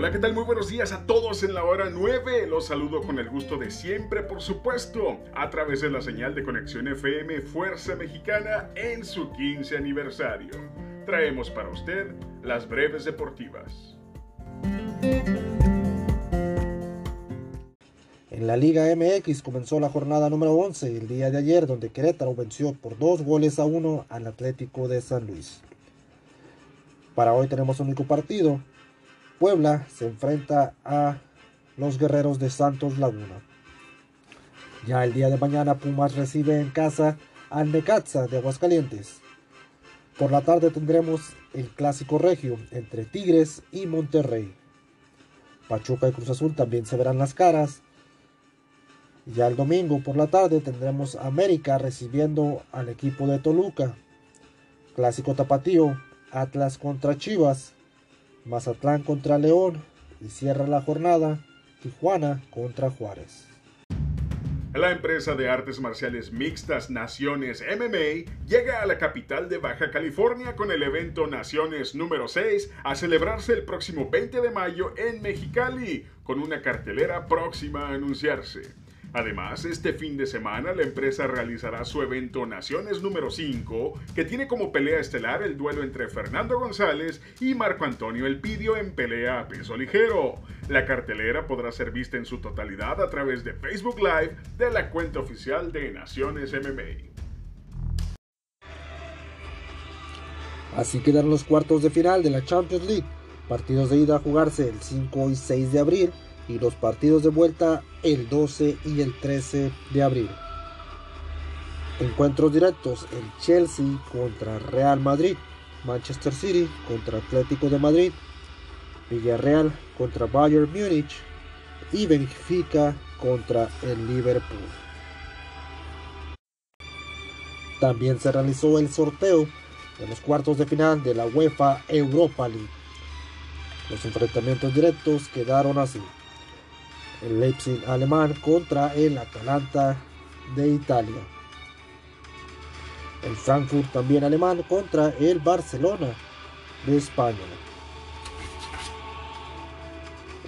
Hola, ¿qué tal? Muy buenos días a todos en la hora 9. Los saludo con el gusto de siempre, por supuesto, a través de la señal de conexión FM Fuerza Mexicana en su 15 aniversario. Traemos para usted las breves deportivas. En la Liga MX comenzó la jornada número 11 el día de ayer, donde Querétaro venció por dos goles a uno al Atlético de San Luis. Para hoy tenemos un único partido. Puebla se enfrenta a los guerreros de Santos Laguna. Ya el día de mañana Pumas recibe en casa al Necaxa de Aguascalientes. Por la tarde tendremos el clásico regio entre Tigres y Monterrey. Pachuca y Cruz Azul también se verán las caras. Ya el domingo por la tarde tendremos América recibiendo al equipo de Toluca. Clásico tapatío Atlas contra Chivas, Mazatlán contra León y cierra la jornada Tijuana contra Juárez. La empresa de artes marciales mixtas Naciones MMA llega a la capital de Baja California con el evento Naciones número 6 a celebrarse el próximo 20 de mayo en Mexicali, con una cartelera próxima a anunciarse. Además, este fin de semana la empresa realizará su evento Naciones número 5, que tiene como pelea estelar el duelo entre Fernando González y Marco Antonio Elpidio en pelea a peso ligero. La cartelera podrá ser vista en su totalidad a través de Facebook Live de la cuenta oficial de Naciones MMA. Así quedan los cuartos de final de la Champions League. Partidos de ida a jugarse el 5 y 6 de abril y los partidos de vuelta el 12 y el 13 de abril. Encuentros directos, el Chelsea contra Real Madrid, Manchester City contra Atlético de Madrid, Villarreal contra Bayern Múnich y Benfica contra el Liverpool. También se realizó el sorteo de los cuartos de final de la UEFA Europa League. Los enfrentamientos directos quedaron así el Leipzig alemán contra el Atalanta de Italia. El Frankfurt también alemán contra el Barcelona de España.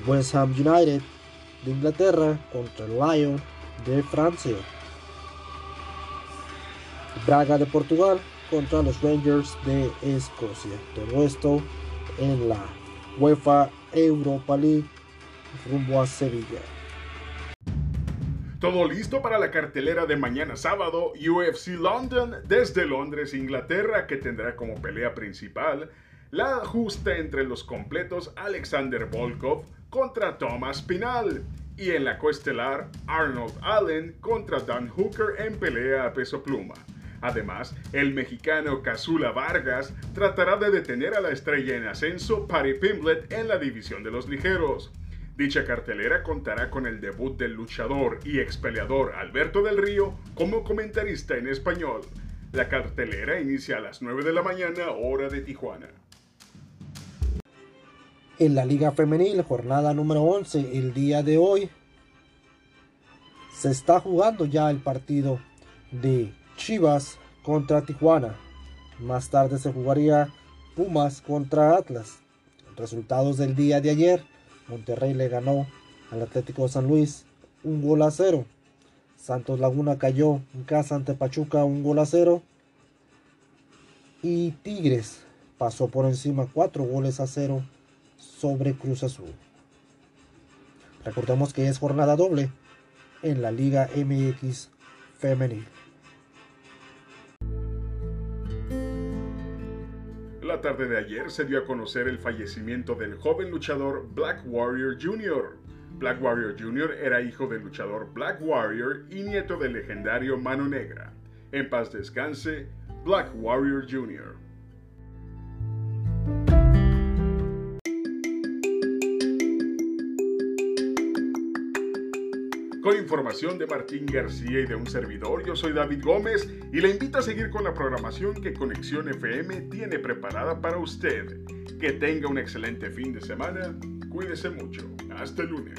West Ham United de Inglaterra contra el Lyon de Francia. Braga de Portugal contra los Rangers de Escocia. Todo esto en la UEFA Europa League rumbo a Sevilla. Todo listo para la cartelera de mañana sábado UFC London desde Londres, Inglaterra, que tendrá como pelea principal la justa entre los completos Alexander Volkov contra Thomas Pinal y en la coestelar Arnold Allen contra Dan Hooker en pelea a peso pluma. Además, el mexicano Casula Vargas tratará de detener a la estrella en ascenso Patty Pimblet en la división de los ligeros. Dicha cartelera contará con el debut del luchador y expeleador Alberto del Río como comentarista en español. La cartelera inicia a las 9 de la mañana, hora de Tijuana. En la Liga Femenil, jornada número 11, el día de hoy, se está jugando ya el partido de Chivas contra Tijuana. Más tarde se jugaría Pumas contra Atlas. Resultados del día de ayer. Monterrey le ganó al Atlético de San Luis un gol a cero. Santos Laguna cayó en casa ante Pachuca un gol a cero. Y Tigres pasó por encima cuatro goles a cero sobre Cruz Azul. Recordemos que es jornada doble en la Liga MX femenil. Tarde de ayer se dio a conocer el fallecimiento del joven luchador Black Warrior Jr. Black Warrior Jr. era hijo del luchador Black Warrior y nieto del legendario Mano Negra. En paz descanse, Black Warrior Jr. Con información de Martín García y de un servidor, yo soy David Gómez y le invito a seguir con la programación que Conexión FM tiene preparada para usted. Que tenga un excelente fin de semana, cuídese mucho, hasta lunes.